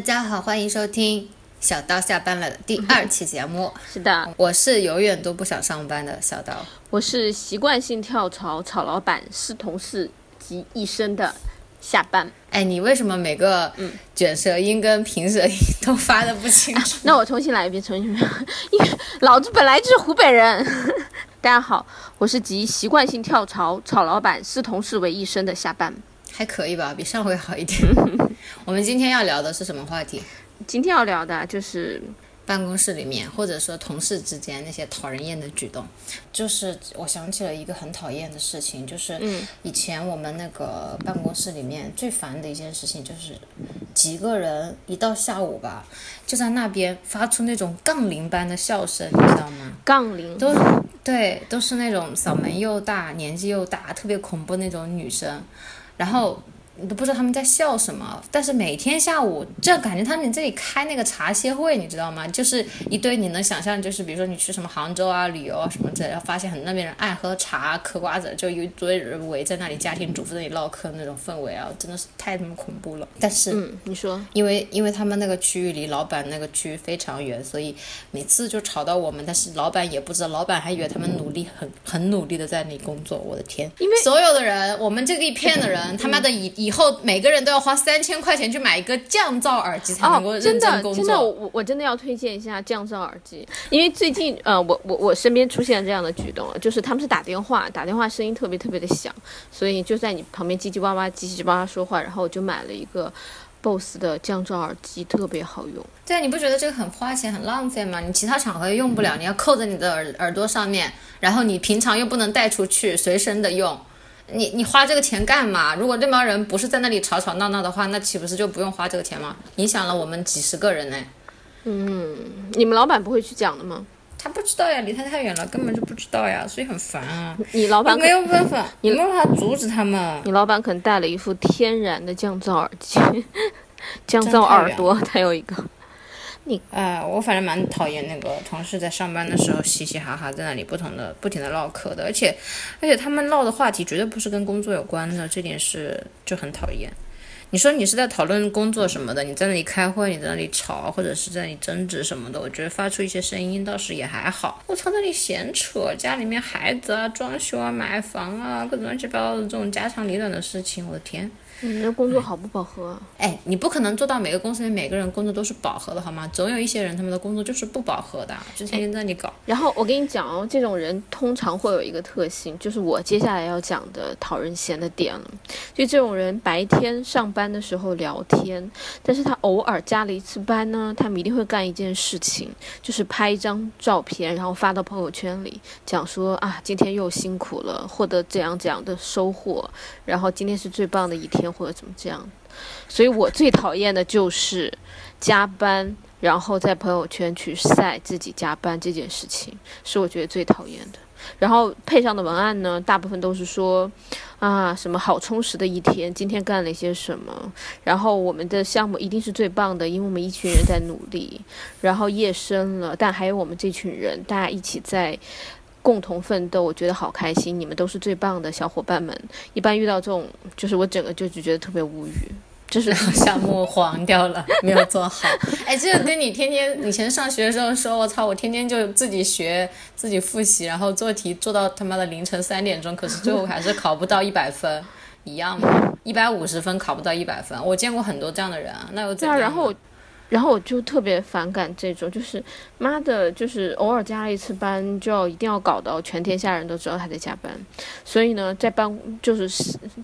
家好，欢迎收听小刀下班了的第二期节目。是的，我是永远都不想上班的小刀。我是习惯性跳槽炒老板、是同事及一生的下班。哎，你为什么每个卷舌音跟平舌音都发的不清楚？那我重新来一遍，重新来，因为老子本来就是湖北人。大家好，我是集习惯性跳槽炒老板、是同事为一生的下班。还可以吧，比上回好一点。我们今天要聊的是什么话题？今天要聊的就是办公室里面，或者说同事之间那些讨人厌的举动。就是我想起了一个很讨厌的事情，就是以前我们那个办公室里面最烦的一件事情，就是几个人一到下午吧，就在那边发出那种杠铃般的笑声，你知道吗？杠铃都对，都是那种嗓门又大、年纪又大、特别恐怖那种女生。然后你都不知道他们在笑什么，但是每天下午就感觉他们这里开那个茶歇会，你知道吗？就是一堆你能想象，就是比如说你去什么杭州啊旅游啊什么之类，然后发现很那边人爱喝茶、嗑瓜子，就一堆人围在那里家庭主妇那里唠嗑那种氛围啊，真的是太他妈恐怖了。但是，嗯，你说，因为因为他们那个区域离老板那个区域非常远，所以每次就吵到我们，但是老板也不知道，老板还以为他们努力很很努力的在那里工作。我的天，因为所有的人，我们这个一片的人，他妈的 以以后每个人都要花三千块钱去买一个降噪耳机才能够认，真认真的真的，我我真的要推荐一下降噪耳机，因为最近呃，我我我身边出现了这样的举动了，就是他们是打电话，打电话声音特别特别的响，所以就在你旁边叽叽哇哇叽叽哇哇说话，然后我就买了一个 BOSS 的降噪耳机，特别好用。对啊，你不觉得这个很花钱、很浪费吗？你其他场合又用不了，你要扣在你的耳耳朵上面，然后你平常又不能带出去，随身的用。你你花这个钱干嘛？如果这帮人不是在那里吵吵闹闹的话，那岂不是就不用花这个钱吗？影响了我们几十个人呢。嗯你们老板不会去讲的吗？他不知道呀，离他太远了，根本就不知道呀，所以很烦啊。你老板没有办法，你没有办法阻止他们。你老板可能带了一副天然的降噪耳机，降噪耳朵，他有一个。你啊、我反正蛮讨厌那个同事在上班的时候嘻嘻哈哈在那里不同的不停的唠嗑的，而且而且他们唠的话题绝对不是跟工作有关的，这点是就很讨厌。你说你是在讨论工作什么的，你在那里开会，你在那里吵，或者是在那里争执什么的，我觉得发出一些声音倒是也还好。我操，那里闲扯，家里面孩子啊、装修啊、买房啊，各种乱七八糟的这种家长里短的事情，我的天！你们的工作好不饱和啊？哎，你不可能做到每个公司里每个人工作都是饱和的，好吗？总有一些人他们的工作就是不饱和的，就天天在那里搞。然后我跟你讲哦，这种人通常会有一个特性，就是我接下来要讲的讨人嫌的点了。就这种人白天上班的时候聊天，但是他偶尔加了一次班呢，他们一定会干一件事情，就是拍一张照片，然后发到朋友圈里，讲说啊，今天又辛苦了，获得怎样怎样的收获，然后今天是最棒的一天，或者怎么这样。所以我最讨厌的就是加班，然后在朋友圈去晒自己加班这件事情，是我觉得最讨厌的。然后配上的文案呢，大部分都是说，啊，什么好充实的一天，今天干了一些什么，然后我们的项目一定是最棒的，因为我们一群人在努力，然后夜深了，但还有我们这群人，大家一起在。共同奋斗，我觉得好开心，你们都是最棒的小伙伴们。一般遇到这种，就是我整个就就觉得特别无语，就是项目黄掉了，没有做好。哎，这个跟你天天以前上学的时候说，我操，我天天就自己学、自己复习，然后做题做到他妈的凌晨三点钟，可是最后还是考不到一百分，一样吗？一百五十分考不到一百分，我见过很多这样的人啊，那又怎对啊，样？然后，然后我就特别反感这种，就是妈的，就是偶尔加了一次班，就要一定要搞到全天下人都知道他在加班，所以呢，在班就是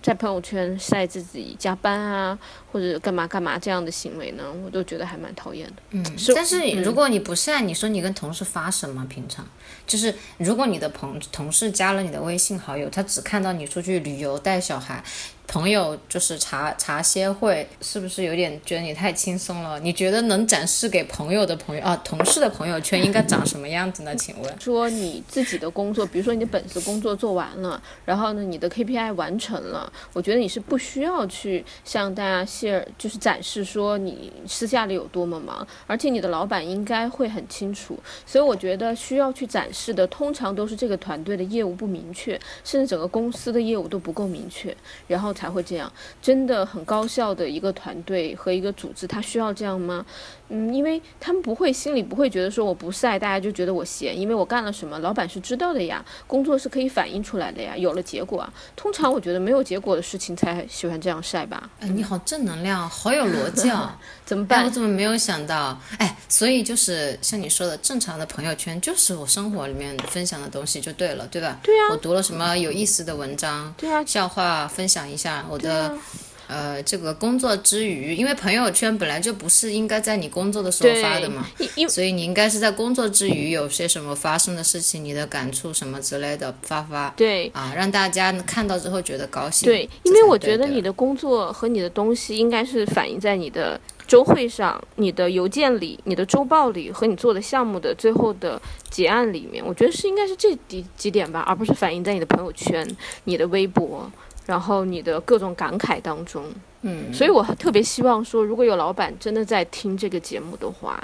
在朋友圈晒自己加班啊，或者干嘛干嘛这样的行为呢，我都觉得还蛮讨厌的。嗯，是但是如果你不晒，你说你跟同事发什么？平常就是如果你的朋同事加了你的微信好友，他只看到你出去旅游带小孩。朋友就是茶茶歇会，是不是有点觉得你太轻松了？你觉得能展示给朋友的朋友啊，同事的朋友圈应该长什么样子呢？请问？说你自己的工作，比如说你的本职工作做完了，然后呢，你的 KPI 完成了，我觉得你是不需要去向大家 share，就是展示说你私下里有多么忙，而且你的老板应该会很清楚。所以我觉得需要去展示的，通常都是这个团队的业务不明确，甚至整个公司的业务都不够明确，然后才会这样。真的很高效的一个团队和一个组织，它需要这样吗？嗯，因为他们不会心里不会觉得说我不晒，大家就觉得我闲，因为我干了什么，老板是知道的呀，工作是可以反映出来的呀，有了结果啊。通常我觉得没有结果的事情才喜欢这样晒吧。哎，你好正能量，好有逻辑啊！怎么办？我怎么没有想到？哎，所以就是像你说的，正常的朋友圈就是我生活里面分享的东西就对了，对吧？对啊。我读了什么有意思的文章？对啊。笑话分享一下我的。呃，这个工作之余，因为朋友圈本来就不是应该在你工作的时候发的嘛，所以你应该是在工作之余有些什么发生的事情，你的感触什么之类的发发。对啊，让大家看到之后觉得高兴。对，因为我觉得你的工作和你的东西应该是反映在你的周会上、你的邮件里、你的周报里和你做的项目的最后的结案里面。我觉得是应该是这几几点吧，而不是反映在你的朋友圈、你的微博。然后你的各种感慨当中，嗯，所以我特别希望说，如果有老板真的在听这个节目的话，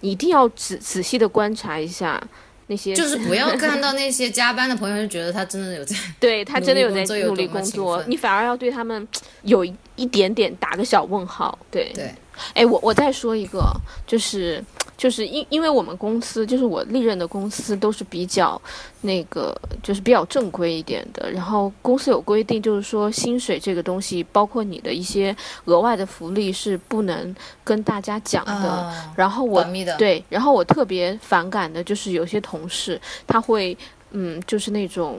你一定要仔仔细的观察一下那些，就是不要看到那些加班的朋友就觉得他真的有在，对他真的有在努力工作，你反而要对他们有一点点打个小问号，对对，哎，我我再说一个，就是。就是因因为我们公司，就是我历任的公司都是比较那个，就是比较正规一点的。然后公司有规定，就是说薪水这个东西，包括你的一些额外的福利是不能跟大家讲的。然后我对，然后我特别反感的就是有些同事他会。嗯，就是那种，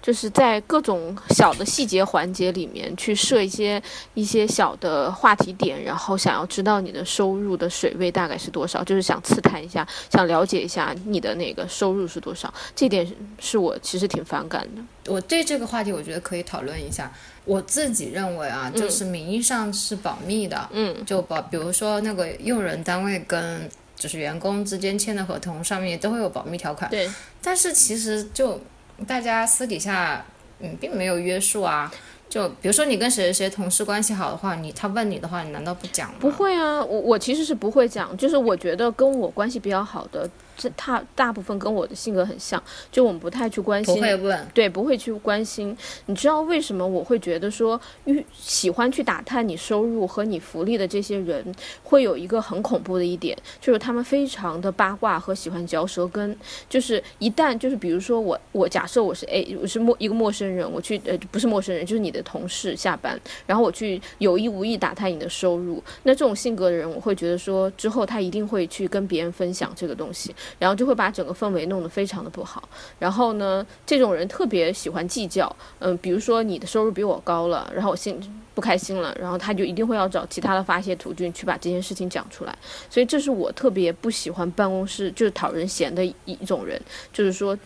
就是在各种小的细节环节里面去设一些一些小的话题点，然后想要知道你的收入的水位大概是多少，就是想刺探一下，想了解一下你的那个收入是多少。这点是我其实挺反感的。我对这个话题，我觉得可以讨论一下。我自己认为啊，就是名义上是保密的，嗯，就保，比如说那个用人单位跟。就是员工之间签的合同上面都会有保密条款，对。但是其实就大家私底下，嗯，并没有约束啊。就比如说你跟谁谁同事关系好的话，你他问你的话，你难道不讲吗？不会啊，我我其实是不会讲，就是我觉得跟我关系比较好的。这他大部分跟我的性格很像，就我们不太去关心，不会问，对，不会去关心。你知道为什么我会觉得说，遇喜欢去打探你收入和你福利的这些人，会有一个很恐怖的一点，就是他们非常的八卦和喜欢嚼舌根。就是一旦就是比如说我我假设我是 A，我是陌一个陌生人，我去呃不是陌生人，就是你的同事下班，然后我去有意无意打探你的收入，那这种性格的人，我会觉得说之后他一定会去跟别人分享这个东西。然后就会把整个氛围弄得非常的不好。然后呢，这种人特别喜欢计较。嗯，比如说你的收入比我高了，然后我心不开心了，然后他就一定会要找其他的发泄途径去把这件事情讲出来。所以这是我特别不喜欢办公室就是讨人嫌的一种人，就是说，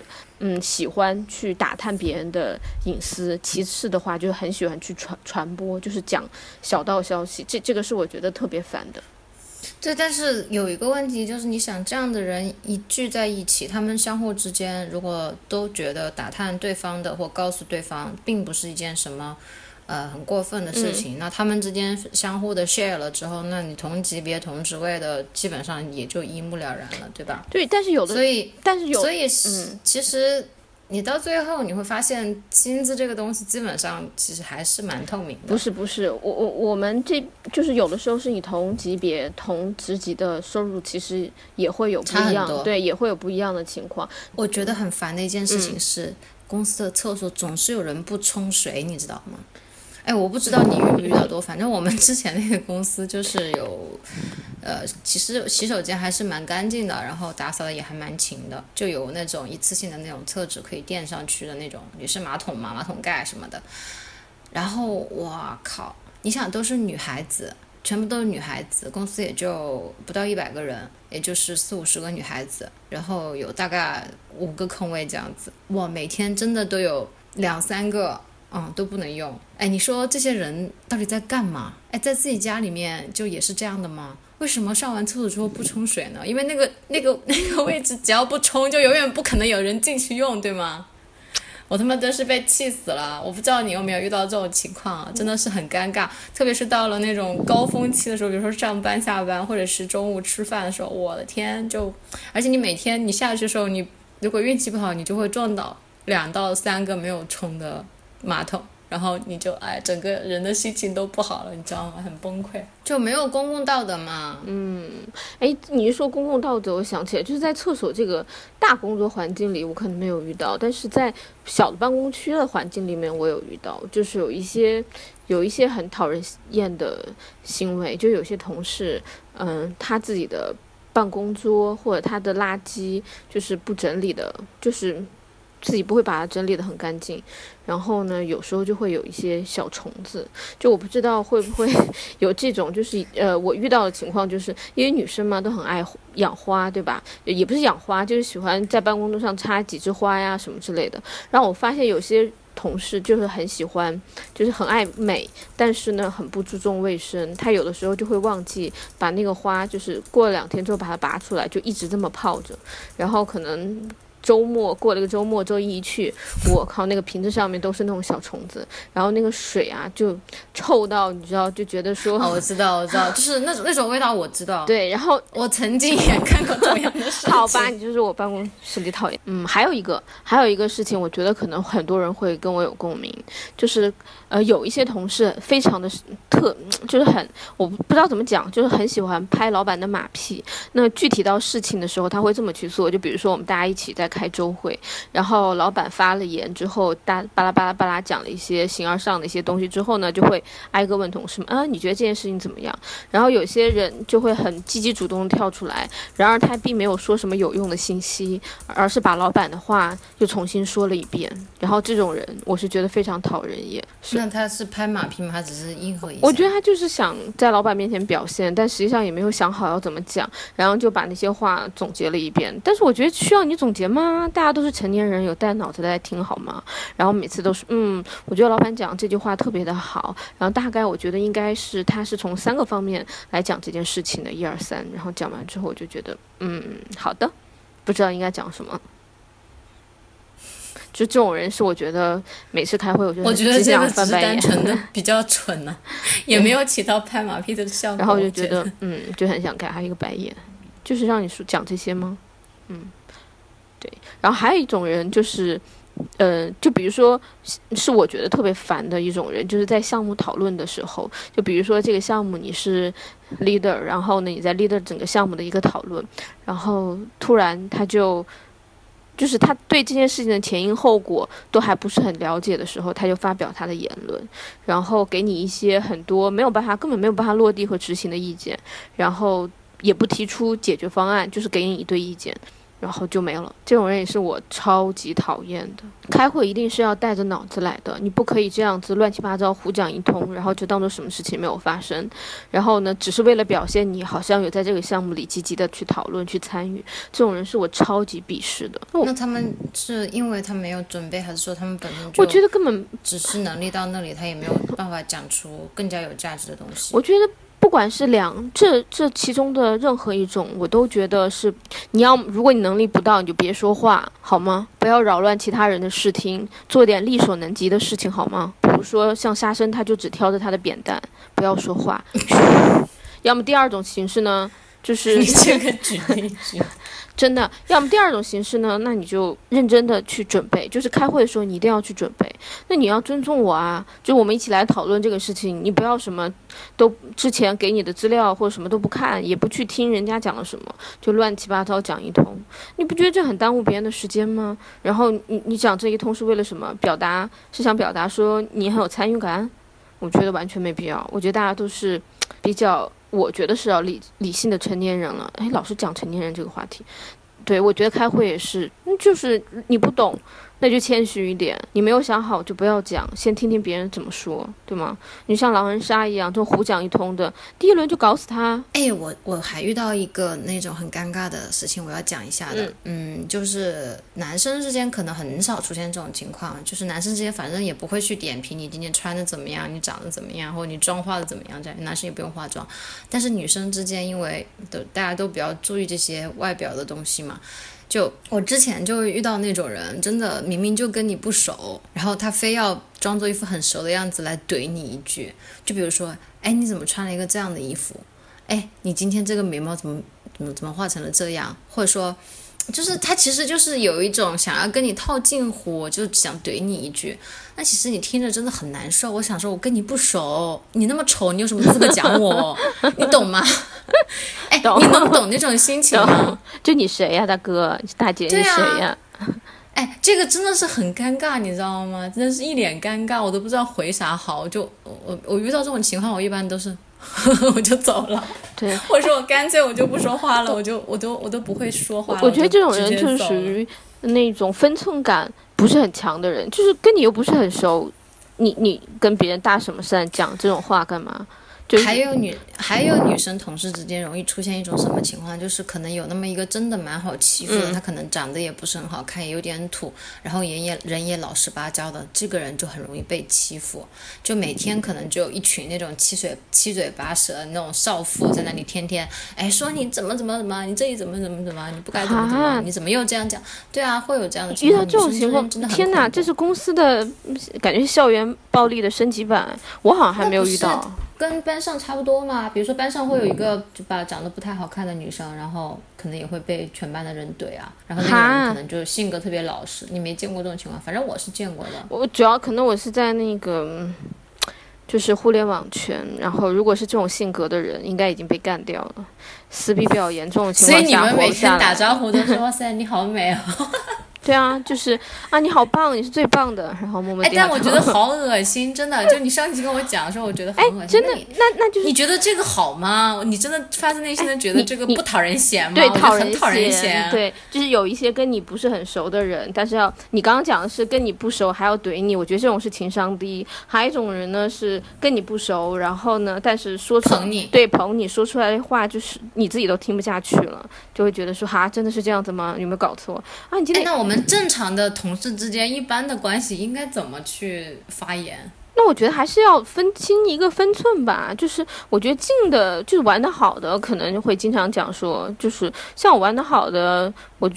嗯，喜欢去打探别人的隐私。其次的话，就很喜欢去传传播，就是讲小道消息。这这个是我觉得特别烦的。对，但是有一个问题，就是你想这样的人一聚在一起，他们相互之间如果都觉得打探对方的或告诉对方，并不是一件什么，呃，很过分的事情，那他们之间相互的 share 了之后，那你同级别同职位的基本上也就一目了然了，对吧？对，但是有的，所以，但是有，所以，嗯，其实。你到最后你会发现，薪资这个东西基本上其实还是蛮透明的。不是不是，我我我们这就是有的时候是你同级别同职级的收入，其实也会有不一样，对，也会有不一样的情况。我觉得很烦的一件事情是，公司的厕所总是有人不冲水，你知道吗？哎，我不知道你遇不遇到多，反正我们 之前那个公司就是有，呃，其实洗手间还是蛮干净的，然后打扫的也还蛮勤的，就有那种一次性的那种厕纸可以垫上去的那种，也是马桶嘛，马桶盖什么的。然后我靠，你想都是女孩子，全部都是女孩子，公司也就不到一百个人，也就是四五十个女孩子，然后有大概五个空位这样子，哇，每天真的都有两三个。嗯，都不能用。哎，你说这些人到底在干嘛？哎，在自己家里面就也是这样的吗？为什么上完厕所之后不冲水呢？因为那个那个 那个位置只要不冲，就永远不可能有人进去用，对吗？我他妈真是被气死了！我不知道你有没有遇到这种情况，真的是很尴尬。特别是到了那种高峰期的时候，比如说上班、下班，或者是中午吃饭的时候，我的天，就而且你每天你下去的时候，你如果运气不好，你就会撞到两到三个没有冲的。马桶，然后你就哎，整个人的心情都不好了，你知道吗？很崩溃，就没有公共道德嘛。嗯，哎，你一说公共道德，我想起来，就是在厕所这个大工作环境里，我可能没有遇到，但是在小的办公区的环境里面，我有遇到，就是有一些有一些很讨人厌的行为，就有些同事，嗯，他自己的办公桌或者他的垃圾就是不整理的，就是自己不会把它整理的很干净，然后呢，有时候就会有一些小虫子，就我不知道会不会 有这种，就是呃，我遇到的情况，就是因为女生嘛都很爱养花，对吧？也不是养花，就是喜欢在办公桌上插几枝花呀什么之类的。然后我发现有些同事就是很喜欢，就是很爱美，但是呢很不注重卫生。他有的时候就会忘记把那个花，就是过两天之后把它拔出来，就一直这么泡着，然后可能。周末过了个周末，周一一去，我靠，那个瓶子上面都是那种小虫子，然后那个水啊就臭到，你知道，就觉得说，哦，我知道，我知道，就是那种那种味道，我知道。对，然后我曾经也看过同样的事情。好吧，你就是我办公室里讨厌。嗯，还有一个，还有一个事情，我觉得可能很多人会跟我有共鸣，就是呃，有一些同事非常的特，就是很，我不知道怎么讲，就是很喜欢拍老板的马屁。那具体到事情的时候，他会这么去做，就比如说我们大家一起在。开周会，然后老板发了言之后，大巴拉巴拉巴拉讲了一些形而上的一些东西之后呢，就会挨个问同事们啊，你觉得这件事情怎么样？然后有些人就会很积极主动跳出来，然而他并没有说什么有用的信息，而是把老板的话又重新说了一遍。然后这种人，我是觉得非常讨人厌。那他是拍马屁吗？他只是应和一下？我觉得他就是想在老板面前表现，但实际上也没有想好要怎么讲，然后就把那些话总结了一遍。但是我觉得需要你总结吗？啊，大家都是成年人，有带脑子的在听好吗？然后每次都是，嗯，我觉得老板讲这句话特别的好。然后大概我觉得应该是他是从三个方面来讲这件事情的，一二三。然后讲完之后，我就觉得，嗯，好的，不知道应该讲什么。就这种人是我觉得每次开会，我觉得我觉得这个只是单纯的比较蠢呢，也没有起到拍马屁的效果。然后我就觉得，嗯，就很想给他一个白眼，就是让你说讲这些吗？嗯。然后还有一种人就是，呃，就比如说，是我觉得特别烦的一种人，就是在项目讨论的时候，就比如说这个项目你是 leader，然后呢你在 leader 整个项目的一个讨论，然后突然他就，就是他对这件事情的前因后果都还不是很了解的时候，他就发表他的言论，然后给你一些很多没有办法根本没有办法落地和执行的意见，然后也不提出解决方案，就是给你一堆意见。然后就没了，这种人也是我超级讨厌的。开会一定是要带着脑子来的，你不可以这样子乱七八糟胡讲一通，然后就当做什么事情没有发生。然后呢，只是为了表现你好像有在这个项目里积极的去讨论、去参与，这种人是我超级鄙视的。那他们是因为他没有准备，还是说他们本身就？我觉得根本只是能力到那里，他也没有办法讲出更加有价值的东西。我觉得。不管是两这这其中的任何一种，我都觉得是你要，如果你能力不到，你就别说话，好吗？不要扰乱其他人的视听，做点力所能及的事情，好吗？比如说像沙僧，他就只挑着他的扁担，不要说话。要么第二种形式呢，就是你这个举例句。真的，要么第二种形式呢？那你就认真的去准备，就是开会的时候你一定要去准备。那你要尊重我啊，就我们一起来讨论这个事情，你不要什么都之前给你的资料或者什么都不看，也不去听人家讲了什么，就乱七八糟讲一通。你不觉得这很耽误别人的时间吗？然后你你讲这一通是为了什么？表达是想表达说你很有参与感？我觉得完全没必要。我觉得大家都是比较。我觉得是要理理性的成年人了。哎，老是讲成年人这个话题，对我觉得开会也是，就是你不懂。那就谦虚一点，你没有想好就不要讲，先听听别人怎么说，对吗？你像狼人杀一样，这种胡讲一通的，第一轮就搞死他。哎，我我还遇到一个那种很尴尬的事情，我要讲一下的。嗯，就是男生之间可能很少出现这种情况，就是男生之间反正也不会去点评你今天穿的怎么样，你长得怎么样，或者你妆化的怎么样，这样男生也不用化妆。但是女生之间，因为都大家都比较注意这些外表的东西嘛。就我之前就遇到那种人，真的明明就跟你不熟，然后他非要装作一副很熟的样子来怼你一句。就比如说，哎，你怎么穿了一个这样的衣服？哎，你今天这个眉毛怎么怎么怎么画成了这样？或者说，就是他其实就是有一种想要跟你套近乎，就想怼你一句。那其实你听着真的很难受。我想说，我跟你不熟，你那么丑，你有什么资格讲我？你懂吗？哎，你能懂那种心情吗？就你谁呀，大哥？大姐，你谁呀？哎，这个真的是很尴尬，你知道吗？真的是一脸尴尬，我都不知道回啥好。就我我遇到这种情况，我一般都是 我就走了。对，或者说我干脆我就不说话了，我就我都我都不会说话。我觉得这种人就是属于那种分寸感不是很强的人，就是跟你又不是很熟，你你跟别人搭什么讪，讲这种话干嘛？还有女还有女生同事之间容易出现一种什么情况？就是可能有那么一个真的蛮好欺负的，他可能长得也不是很好看，也有点土，然后人也人也老实巴交的，这个人就很容易被欺负。就每天可能就有一群那种七嘴七嘴八舌的那种少妇在那里天天哎说你怎么怎么怎么，你这里怎么怎么怎么，你不该怎么怎么，你怎么又这样讲？对啊，会有这样的情况。遇到这种情况，天哪，这是公司的感觉校园暴力的升级版，我好像还没有遇到。跟班上差不多嘛，比如说班上会有一个就把长得不太好看的女生，然后可能也会被全班的人怼啊，然后那个人可能就性格特别老实。你没见过这种情况？反正我是见过的。我主要可能我是在那个就是互联网圈，然后如果是这种性格的人，应该已经被干掉了，撕逼比较严重的情况下，所以你们每天打招呼都说哇塞你好美哦。对啊，就是啊，你好棒，你是最棒的，然后默默。哎，但我觉得好恶心，真的。就你上期跟我讲的时候，我觉得很恶心。真的，那那就是你觉得这个好吗？你真的发自内心的觉得这个不讨人嫌吗？对，讨人讨人嫌。对，就是有一些跟你不是很熟的人，但是要你刚刚讲的是跟你不熟还要怼你，我觉得这种是情商低。还有一种人呢是跟你不熟，然后呢，但是说捧你，对捧你说出来的话就是你自己都听不下去了，就会觉得说哈，真的是这样子吗？有没有搞错啊？你今天那我们正常的。同事之间一般的关系应该怎么去发言？那我觉得还是要分清一个分寸吧。就是我觉得近的，就是玩的好的，可能会经常讲说，就是像我玩的好的，我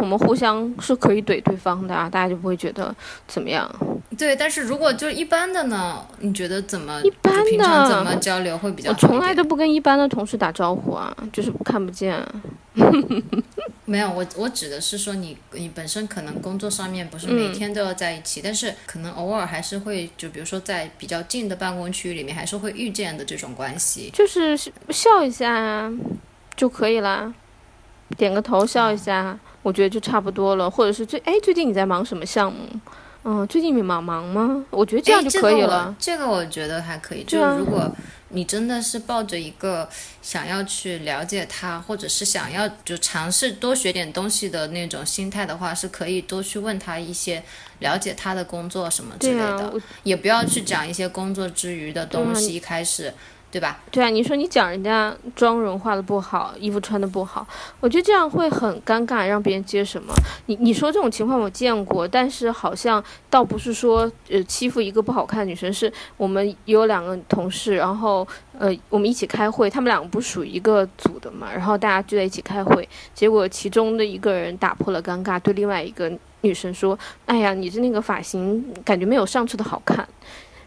我们互相是可以怼对方的啊，大家就不会觉得怎么样。对，但是如果就一般的呢？你觉得怎么？一般的平常怎么交流会比较？我从来都不跟一般的同事打招呼啊，就是看不见。没有，我我指的是说你你本身可能工作上面不是每天都要在一起，但是可能偶尔还是会就比如说在比较近的办公区域里面还是会遇见的这种关系，就是笑一下就可以啦，点个头笑一下，我觉得就差不多了。或者是最哎最近你在忙什么项目？嗯，最近你忙忙吗？我觉得这样就可以了。这个我觉得还可以，就如果。你真的是抱着一个想要去了解他，或者是想要就尝试多学点东西的那种心态的话，是可以多去问他一些了解他的工作什么之类的，也不要去讲一些工作之余的东西，一开始。对吧？对啊，你说你讲人家妆容化的不好，衣服穿的不好，我觉得这样会很尴尬，让别人接什么？你你说这种情况我见过，但是好像倒不是说呃欺负一个不好看的女生，是我们有两个同事，然后呃我们一起开会，他们两个不属于一个组的嘛，然后大家聚在一起开会，结果其中的一个人打破了尴尬，对另外一个女生说：“哎呀，你的那个发型感觉没有上次的好看。”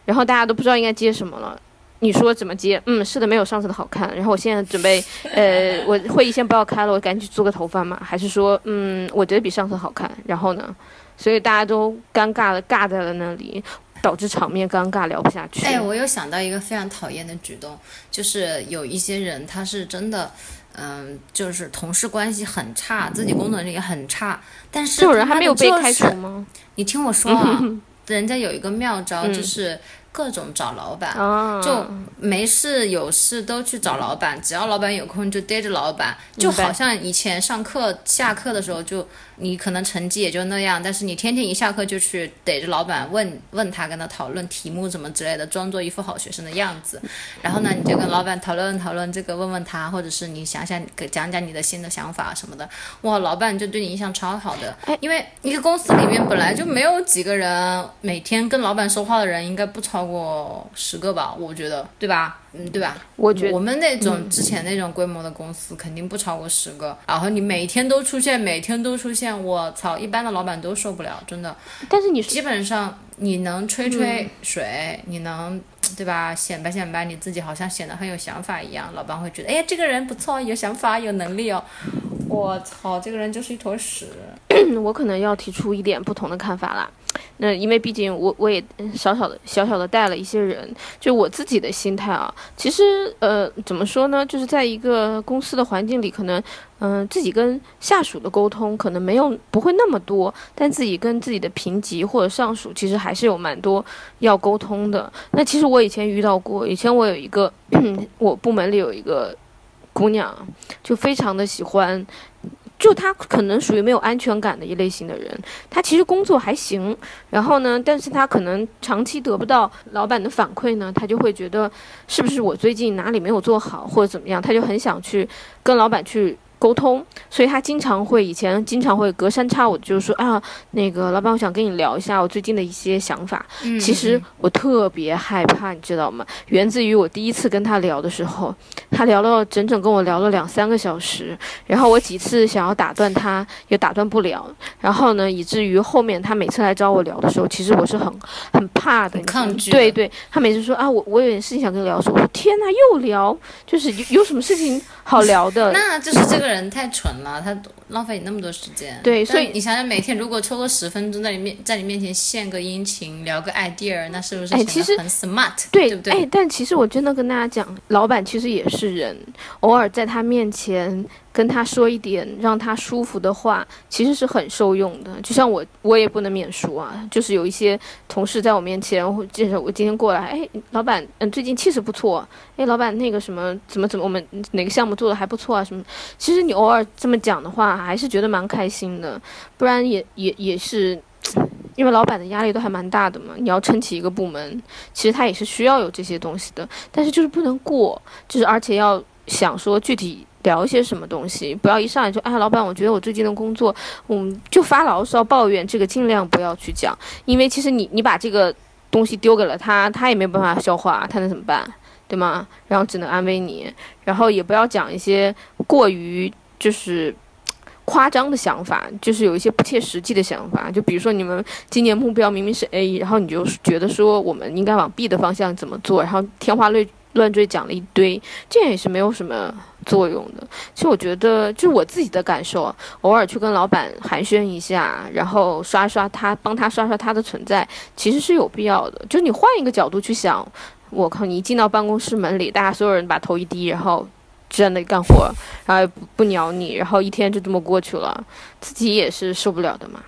然后大家都不知道应该接什么了。你说怎么接？嗯，是的，没有上次的好看。然后我现在准备，呃，我会议先不要开了，我赶紧去做个头发嘛？还是说，嗯，我觉得比上次好看。然后呢？所以大家都尴尬的尬在了那里，导致场面尴尬，聊不下去。哎，我又想到一个非常讨厌的举动，就是有一些人他是真的，嗯，就是同事关系很差，自己工作能力也很差，但是这种人还没有被开除吗？你听我说啊，人家有一个妙招，就是。各种找老板，就没事有事都去找老板，只要老板有空就逮着老板，就好像以前上课下课的时候就。你可能成绩也就那样，但是你天天一下课就去逮着老板问问他，跟他讨论题目什么之类的，装作一副好学生的样子。然后呢，你就跟老板讨论讨论这个，问问他，或者是你想想讲讲你的新的想法什么的。哇，老板就对你印象超好的，因为一个公司里面本来就没有几个人，每天跟老板说话的人应该不超过十个吧？我觉得，对吧？嗯，对吧？我觉我们那种之前那种规模的公司肯定不超过十个，然后你每天都出现，每天都出现，我操，一般的老板都受不了，真的。但是你基本上你能吹吹水，你能对吧？显摆显摆你自己，好像显得很有想法一样，老板会觉得，哎呀，这个人不错，有想法，有能力哦。我操，这个人就是一坨屎。我可能要提出一点不同的看法啦。那因为毕竟我我也小小的小小的带了一些人，就我自己的心态啊，其实呃怎么说呢，就是在一个公司的环境里，可能嗯自己跟下属的沟通可能没有不会那么多，但自己跟自己的评级或者上属其实还是有蛮多要沟通的。那其实我以前遇到过，以前我有一个 我部门里有一个姑娘，就非常的喜欢。就她可能属于没有安全感的一类型的人，她其实工作还行，然后呢，但是她可能长期得不到老板的反馈呢，她就会觉得是不是我最近哪里没有做好或者怎么样，她就很想去跟老板去。沟通，所以他经常会以前经常会隔三差五就是说啊，那个老板，我想跟你聊一下我最近的一些想法。嗯，其实我特别害怕，你知道吗？源自于我第一次跟他聊的时候，他聊了整整跟我聊了两三个小时，然后我几次想要打断他也打断不了，然后呢，以至于后面他每次来找我聊的时候，其实我是很很怕的，抗拒。对对，他每次说啊，我我有点事情想跟你聊，说我天哪，又聊，就是有有什么事情好聊的？那就是这个。人太蠢了，他浪费你那么多时间。对，所以你想想，每天如果抽个十分钟在你面在你面前献个殷勤，聊个 idea，那是不是哎，其实很 smart？对，对不对？哎，但其实我真的跟大家讲，老板其实也是人，偶尔在他面前。跟他说一点让他舒服的话，其实是很受用的。就像我，我也不能免俗啊。就是有一些同事在我面前，介绍我今天过来，哎，老板，嗯，最近气势不错。哎，老板，那个什么，怎么怎么，我们哪个项目做的还不错啊？什么？其实你偶尔这么讲的话，还是觉得蛮开心的。不然也也也是，因为老板的压力都还蛮大的嘛。你要撑起一个部门，其实他也是需要有这些东西的。但是就是不能过，就是而且要想说具体。聊一些什么东西，不要一上来就啊，老板，我觉得我最近的工作，嗯，就发牢骚抱怨，这个尽量不要去讲，因为其实你你把这个东西丢给了他，他也没办法消化，他能怎么办，对吗？然后只能安慰你，然后也不要讲一些过于就是夸张的想法，就是有一些不切实际的想法，就比如说你们今年目标明明是 A，然后你就觉得说我们应该往 B 的方向怎么做，然后天花乱乱坠讲了一堆，这样也是没有什么。作用的，其实我觉得，就我自己的感受，偶尔去跟老板寒暄一下，然后刷刷他，帮他刷刷他的存在，其实是有必要的。就你换一个角度去想，我靠，你一进到办公室门里，大家所有人把头一低，然后就在那里干活，然后不不鸟你，然后一天就这么过去了，自己也是受不了的嘛。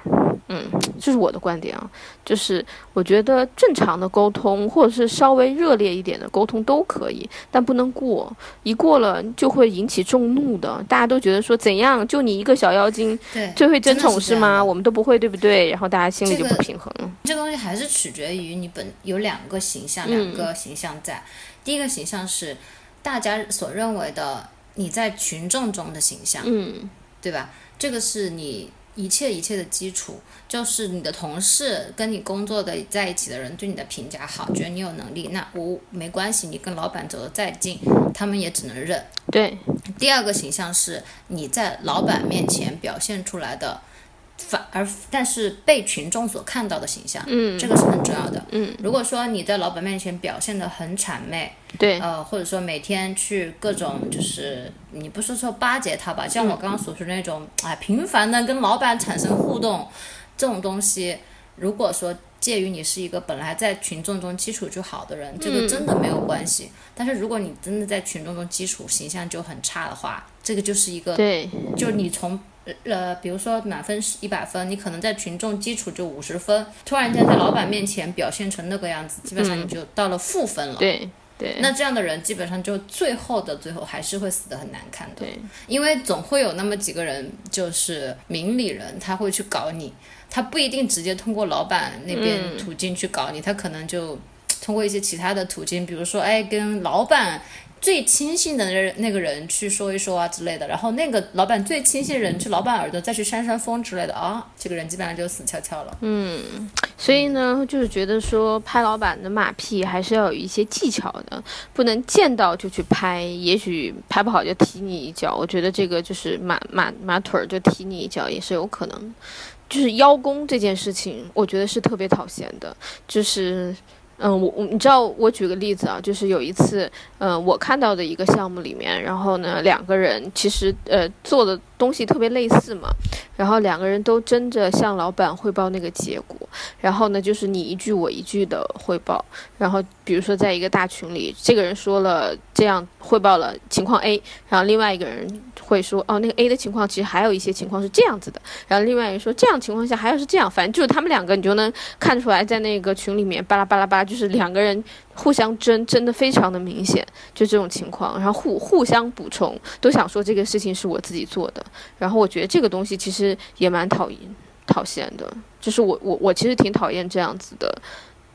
嗯，这是我的观点啊，就是我觉得正常的沟通，或者是稍微热烈一点的沟通都可以，但不能过，一过了就会引起众怒的。大家都觉得说怎样，就你一个小妖精，对，最会争宠是吗？我们都不会，对不对？然后大家心里就不平衡了。这个东西还是取决于你本有两个形象，两个形象在。第一个形象是大家所认为的你在群众中的形象，嗯，对吧？这个是你。一切一切的基础就是你的同事跟你工作的在一起的人对你的评价好，觉得你有能力，那我没关系，你跟老板走得再近，他们也只能认。对。第二个形象是你在老板面前表现出来的。反而，但是被群众所看到的形象，嗯，这个是很重要的。嗯，如果说你在老板面前表现的很谄媚，对，呃，或者说每天去各种，就是你不是说巴结他吧，像我刚刚所说的那种，哎，频繁的跟老板产生互动，这种东西，如果说介于你是一个本来在群众中基础就好的人，这个真的没有关系。但是如果你真的在群众中基础形象就很差的话，这个就是一个，对，就是你从。呃，比如说满分是一百分，你可能在群众基础就五十分，突然间在老板面前表现成那个样子，基本上你就到了负分了。对对。那这样的人基本上就最后的最后还是会死的很难看的。对。因为总会有那么几个人就是明理人，他会去搞你，他不一定直接通过老板那边途径去搞你，他可能就通过一些其他的途径，比如说哎跟老板。最亲信的那那个人去说一说啊之类的，然后那个老板最亲信人去老板耳朵再去扇扇风之类的啊，这个人基本上就死翘翘了。嗯，所以呢，就是觉得说拍老板的马屁还是要有一些技巧的，不能见到就去拍，也许拍不好就踢你一脚。我觉得这个就是马马马腿儿就踢你一脚也是有可能。就是邀功这件事情，我觉得是特别讨嫌的，就是。嗯，我我你知道，我举个例子啊，就是有一次，嗯，我看到的一个项目里面，然后呢，两个人其实呃做的东西特别类似嘛，然后两个人都争着向老板汇报那个结果，然后呢，就是你一句我一句的汇报，然后比如说在一个大群里，这个人说了这样汇报了情况 A，然后另外一个人会说哦，那个 A 的情况其实还有一些情况是这样子的，然后另外一个人说这样情况下还要是这样，反正就是他们两个你就能看出来，在那个群里面巴拉巴拉巴拉，就是两个人互相争，争的非常的明显，就这种情况，然后互互相补充，都想说这个事情是我自己做的，然后我觉得这个东西其实也蛮讨厌讨嫌的，就是我我我其实挺讨厌这样子的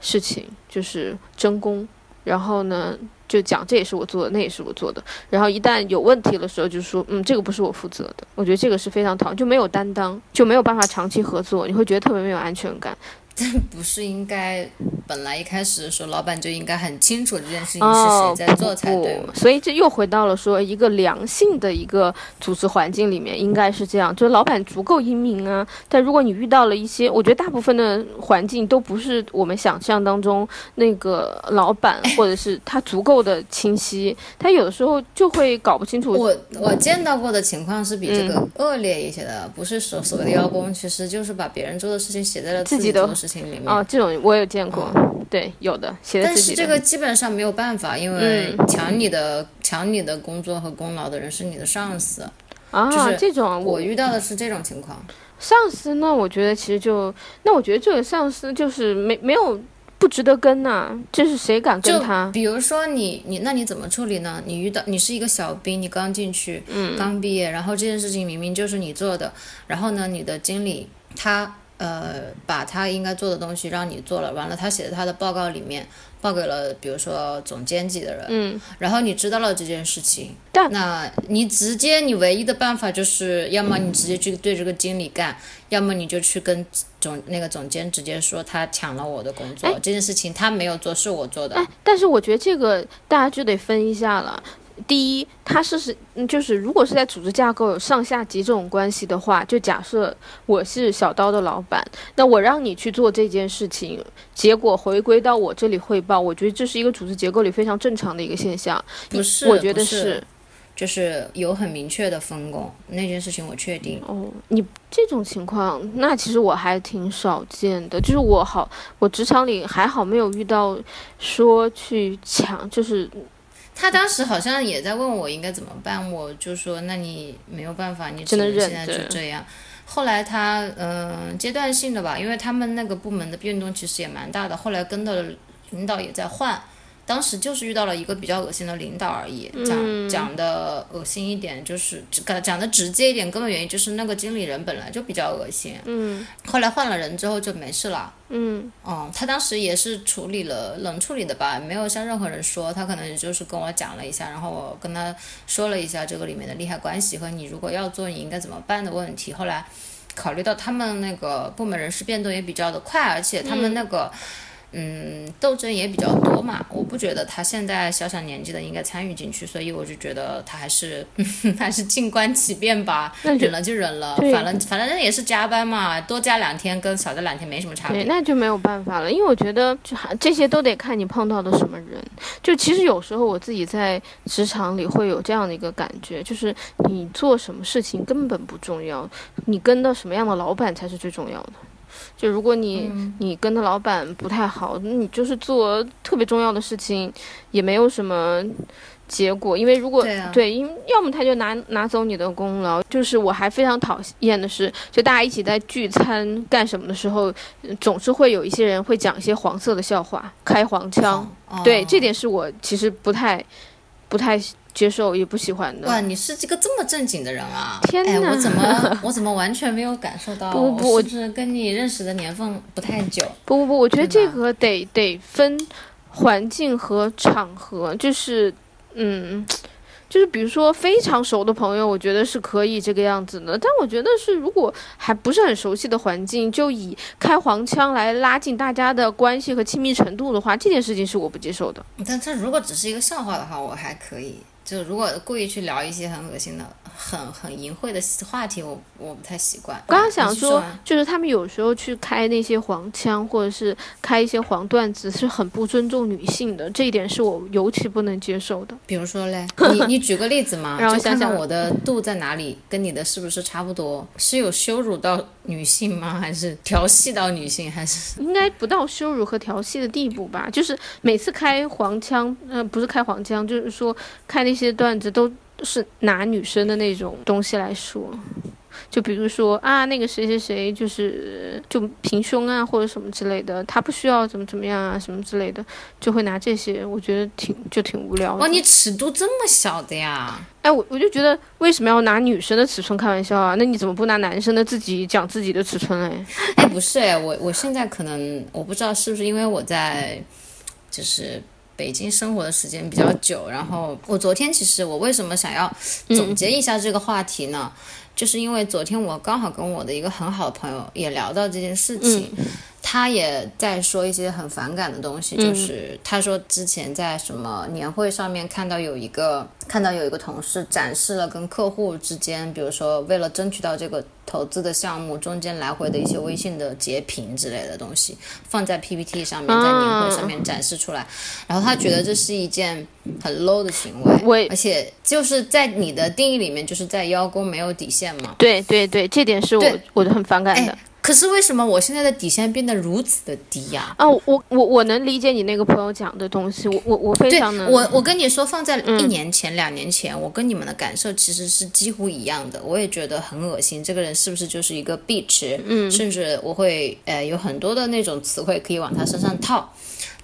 事情，就是争功，然后呢就讲这也是我做的，那也是我做的，然后一旦有问题的时候就说嗯这个不是我负责的，我觉得这个是非常讨厌，就没有担当，就没有办法长期合作，你会觉得特别没有安全感。不是应该本来一开始的时候，老板就应该很清楚这件事情是谁在做才对吗？所以这又回到了说一个良性的一个组织环境里面应该是这样，就是老板足够英明啊。但如果你遇到了一些，我觉得大部分的环境都不是我们想象当中那个老板 或者是他足够的清晰，他有的时候就会搞不清楚。我我见到过的情况是比这个恶劣一些的，不是所所谓的邀功，其实就是把别人做的事情写在了自己的。哦，这种我有见过，对，有的写但是这个基本上没有办法，因为抢你的抢你的工作和功劳的人是你的上司啊。就是这种，我遇到的是这种情况。上司那我觉得其实就，那我觉得这个上司就是没没有不值得跟呐，就是谁敢跟他？比如说你你那你怎么处理呢？你遇到你是一个小兵，你刚进去，嗯，刚毕业，然后这件事情明明就是你做的，然后呢，你的经理他。呃，把他应该做的东西让你做了，完了他写在他的报告里面，报给了比如说总监级的人，嗯，然后你知道了这件事情，那你直接你唯一的办法就是，要么你直接去对这个经理干，要么你就去跟总那个总监直接说他抢了我的工作，这件事情他没有做，是我做的。但是我觉得这个大家就得分一下了。第一，他是是，就是如果是在组织架构有上下级这种关系的话，就假设我是小刀的老板，那我让你去做这件事情，结果回归到我这里汇报，我觉得这是一个组织结构里非常正常的一个现象。不是，我觉得是，就是有很明确的分工，那件事情我确定。哦，你这种情况，那其实我还挺少见的，就是我好，我职场里还好没有遇到说去抢，就是。他当时好像也在问我应该怎么办，我就说那你没有办法，你只能现在就这样。后来他嗯阶段性的吧，因为他们那个部门的变动其实也蛮大的，后来跟的领导也在换。当时就是遇到了一个比较恶心的领导而已，讲讲的恶心一点，就是讲讲的直接一点，根本原因就是那个经理人本来就比较恶心。嗯，后来换了人之后就没事了。嗯，哦，他当时也是处理了冷处理的吧，没有向任何人说，他可能也就是跟我讲了一下，然后我跟他说了一下这个里面的利害关系和你如果要做你应该怎么办的问题。后来考虑到他们那个部门人事变动也比较的快，而且他们那个。嗯，斗争也比较多嘛，我不觉得他现在小小年纪的应该参与进去，所以我就觉得他还是 还是静观其变吧，忍了就忍了，反正反正也是加班嘛，多加两天跟少加两天没什么差别。对，那就没有办法了，因为我觉得就这些都得看你碰到的什么人。就其实有时候我自己在职场里会有这样的一个感觉，就是你做什么事情根本不重要，你跟到什么样的老板才是最重要的。就如果你你跟他老板不太好，你就是做特别重要的事情，也没有什么结果。因为如果对，因为要么他就拿拿走你的功劳。就是我还非常讨厌的是，就大家一起在聚餐干什么的时候，总是会有一些人会讲一些黄色的笑话，开黄腔。对，这点是我其实不太不太。接受也不喜欢的。哇，你是这个这么正经的人啊！天哪，我怎么 我怎么完全没有感受到？不不不，我是跟你认识的年份不太久。不不不，我觉得这个得得分环境和场合，就是嗯。就是比如说非常熟的朋友，我觉得是可以这个样子的。但我觉得是如果还不是很熟悉的环境，就以开黄腔来拉近大家的关系和亲密程度的话，这件事情是我不接受的。但他如果只是一个笑话的话，我还可以就如果故意去聊一些很恶心的、很很淫秽的话题，我我不太习惯。我刚刚想说就是他们有时候去开那些黄腔，或者是开一些黄段子，是很不尊重女性的，这一点是我尤其不能接受的。比如说嘞，你你举个例子嘛，让我就想想我的度在哪里，跟你的是不是差不多？是有羞辱到女性吗？还是调戏到女性？还是应该不到羞辱和调戏的地步吧？就是每次开黄腔，呃，不是开黄腔，就是说开那些段子都是拿女生的那种东西来说。就比如说啊，那个谁谁谁就是就平胸啊，或者什么之类的，他不需要怎么怎么样啊，什么之类的，就会拿这些，我觉得挺就挺无聊的。哇，你尺度这么小的呀？哎，我我就觉得为什么要拿女生的尺寸开玩笑啊？那你怎么不拿男生的自己讲自己的尺寸嘞？哎，不是哎，我我现在可能我不知道是不是因为我在就是北京生活的时间比较久，然后我昨天其实我为什么想要总结一下这个话题呢？就是因为昨天我刚好跟我的一个很好的朋友也聊到这件事情，他也在说一些很反感的东西，就是他说之前在什么年会上面看到有一个看到有一个同事展示了跟客户之间，比如说为了争取到这个投资的项目中间来回的一些微信的截屏之类的东西，放在 PPT 上面，在年会上面展示出来，然后他觉得这是一件很 low 的行为，而且就是在你的定义里面，就是在邀功没有底线嘛。对对对，这点是我对我很反感的。哎，可是为什么我现在的底线变得如此的低呀、啊，我我我能理解你那个朋友讲的东西，我我我非常能。我，我跟你说，放在一年前、两年前，我跟你们的感受其实是几乎一样的。我也觉得很恶心，这个人是不是就是一个 bitch？嗯，甚至我会呃有很多的那种词汇可以往他身上套。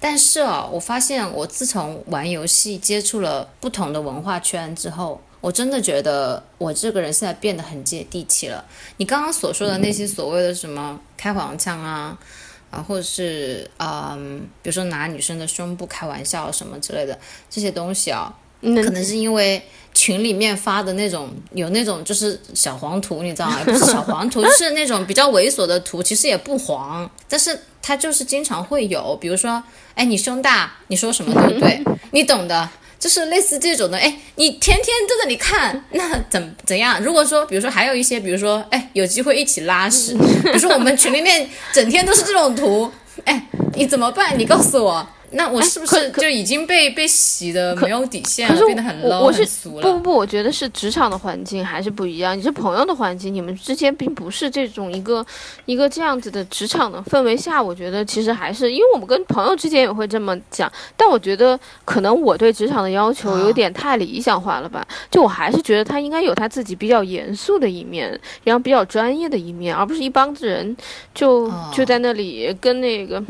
但是啊，我发现我自从玩游戏接触了不同的文化圈之后，我真的觉得我这个人现在变得很接地气了。你刚刚所说的那些所谓的什么开黄腔啊，啊，或者是嗯，比如说拿女生的胸部开玩笑什么之类的这些东西啊，能可能是因为群里面发的那种有那种就是小黄图，你知道吗？不是小黄图，就是那种比较猥琐的图，其实也不黄，但是它就是经常会有，比如说，哎，你胸大，你说什么对不对？你懂的。就是类似这种的，哎，你天天在那里看，那怎怎样？如果说，比如说还有一些，比如说，哎，有机会一起拉屎，比如说我们群里面整天都是这种图，哎，你怎么办？你告诉我，那我是不是就已经被被洗的没有底线变得很我 low 我是很俗了？不不不，我觉得是职场的环境还是不一样。你是朋友的环境，你们之间并不是这种一个一个这样子的职场的氛围下，我觉得其实还是因为我们跟朋友之间也会这么讲，但我觉得可能我对职场的要求有点太理想化了吧。就我还是觉得他应该有他自己比较严肃的一面，然后比较专业的一面，而不是一帮子人就、哦就在那里跟那个。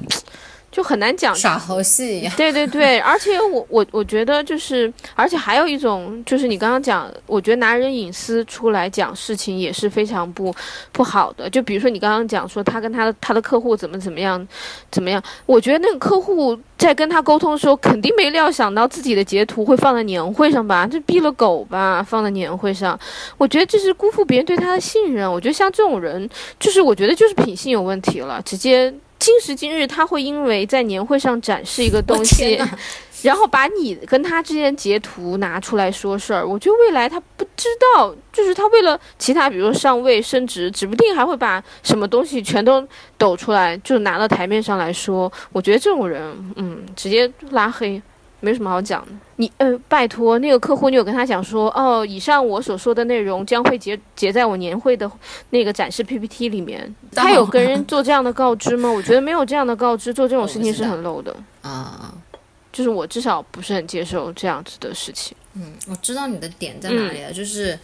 就很难讲耍猴戏 一样。对对对，而且我我我觉得就是，而且还有一种就是你刚刚讲，我觉得拿人隐私出来讲事情也是非常不不好的。就比如说你刚刚讲说他跟他的他的客户怎么怎么样怎么样，我觉得那个客户在跟他沟通的时候，肯定没料想到自己的截图会放在年会上吧？这毙了狗吧，放在年会上，我觉得这是辜负别人对他的信任。我觉得像这种人，就是我觉得就是品性有问题了，直接。今时今日，他会因为在年会上展示一个东西然后把你跟他之间截图拿出来说事儿，我觉得未来他不知道，就是他为了其他，比如说上位升职，指不定还会把什么东西全都抖出来，就拿到台面上来说。我觉得这种人，嗯，直接拉黑。没什么好讲的，你呃，拜托那个客户，你有跟他讲说，哦，以上我所说的内容将会结结在我年会的那个展示 PPT 里面。他有跟人做这样的告知吗？我觉得没有这样的告知，做这种事情是很 low 的。啊，就是我至少不是很接受这样子的事情。嗯，我知道你的点在哪里了，就是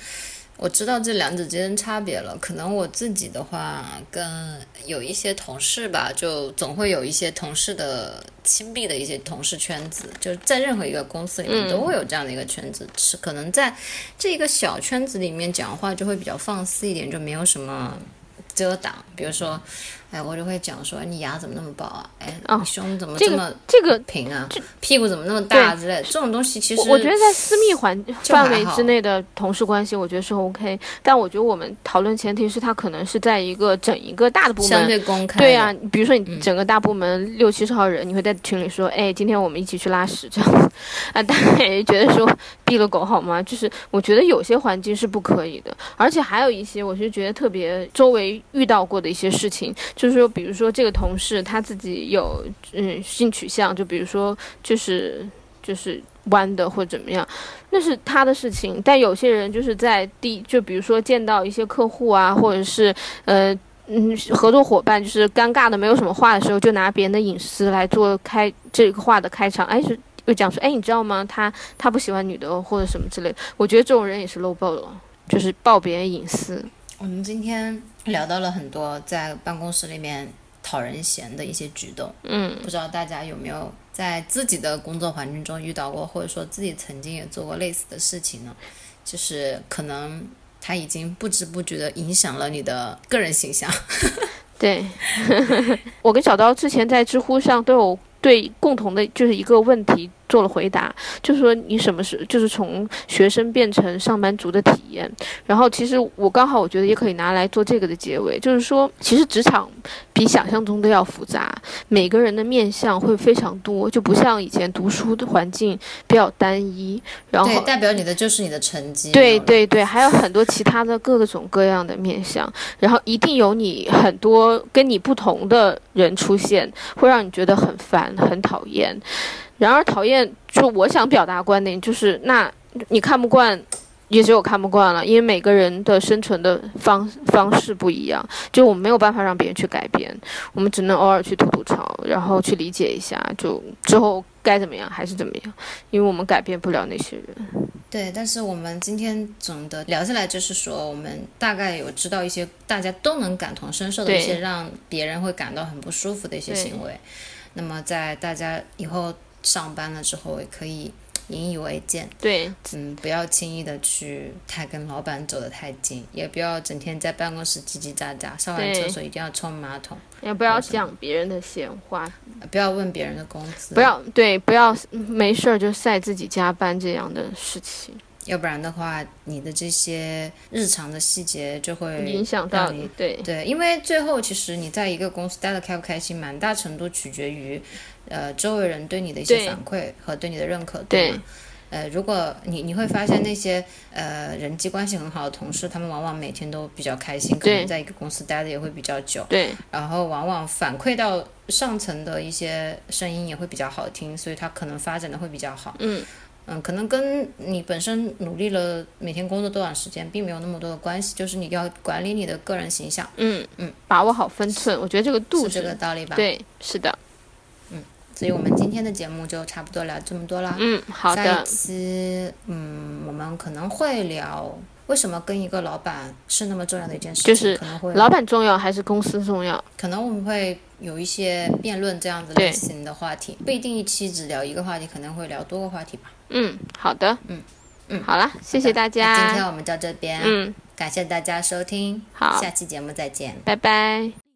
我知道这两者之间差别了。可能我自己的话，跟有一些同事吧，就总会有一些同事的亲密的一些同事圈子，就是在任何一个公司里面都会有这样的一个圈子。是可能在这个小圈子里面讲话就会比较放肆一点，就没有什么遮挡。比如说，哎，我就会讲说你牙怎么那么薄啊？哎，哦你胸怎么这么这个平啊？这屁股怎么那么大之类的？这种东西其实我我觉得在私密环范围之内的同事关系，我觉得是 OK。但我觉得我们讨论前提是他可能是在一个整一个大的部相门。对公开。对啊，，比如说你整个大部门六七十号人，你会在群里说，哎，今天我们一起去拉屎这样子，啊，大家也觉得说闭了狗好吗？就是我觉得有些环境是不可以的，而且还有一些我是觉得特别周围遇到过的一些事情，就是说，比如说这个同事他自己有嗯性取向，就比如说就是就是弯的或者怎么样，那是他的事情。但有些人就是在第就比如说见到一些客户啊，或者是呃。嗯，合作伙伴就是尴尬的没有什么话的时候，就拿别人的隐私来做开这个话的开场。哎，是又讲说，哎，你知道吗？他他不喜欢女的或者什么之类的。我觉得这种人也是 low 爆了，就是爆别人隐私。我们今天聊到了很多在办公室里面讨人嫌的一些举动，嗯，不知道大家有没有在自己的工作环境中遇到过，或者说自己曾经也做过类似的事情呢？就是可能他已经不知不觉的影响了你的个人形象。对，我跟小刀之前在知乎上都有对共同的就是一个问题做了回答，就是说你什么时就是从学生变成上班族的体验。然后其实我刚好我觉得也可以拿来做这个的结尾，就是说其实职场比想象中的要复杂，每个人的面相会非常多，就不像以前读书的环境比较单一。然后对，代表你的就是你的成绩。对对对，还有很多其他的各种各样的面相，然后一定有你很多跟你不同的人出现，会让你觉得很烦、很讨厌。然而，讨厌就我想表达观点就是，那你看不惯，也只有看不惯了，因为每个人的生存的方方式不一样，就我们没有办法让别人去改变，我们只能偶尔去吐吐槽，然后去理解一下，就之后该怎么样还是怎么样，因为我们改变不了那些人。对，但是我们今天总的聊下来，就是说我们大概有知道一些大家都能感同身受的一些让别人会感到很不舒服的一些行为。那么在大家以后上班了之后，也可以引以为戒。对，嗯，不要轻易的去太跟老板走得太近，也不要整天在办公室叽叽喳喳，上完厕所一定要冲马桶，也不要讲别人的闲话，呃不要问别人的工资，不，要对，不要没事儿就晒自己加班这样的事情，要不然的话，你的这些日常的细节就会影响到你对。对，因为最后其实你在一个公司待的开不开心，蛮大程度取决于，呃，周围人对你的一些反馈和对你的认可，对吗？呃，如果你你会发现那些呃人际关系很好的同事，他们往往每天都比较开心，可能在一个公司待的也会比较久，对然后往往反馈到上层的一些声音也会比较好听，所以他可能发展的会比较好。嗯嗯，可能跟你本身努力了每天工作多长时间，并没有那么多的关系，就是你要管理你的个人形象，嗯嗯，把握好分寸，我觉得这个度是这个道理吧？。对，是的，所以我们今天的节目就差不多聊这么多啦。嗯，好下的一，期，嗯，我们可能会聊为什么跟一个老板是那么重要的一件事情，就是可能会老板重要还是公司重要？可能我们会有一些辩论这样子类型的话题，不一定一期只聊一个话题，可能会聊多个话题吧。嗯，好的，嗯嗯好了，谢谢大家今天，我们到这边，嗯，感谢大家收听，好下期节目再见。拜拜。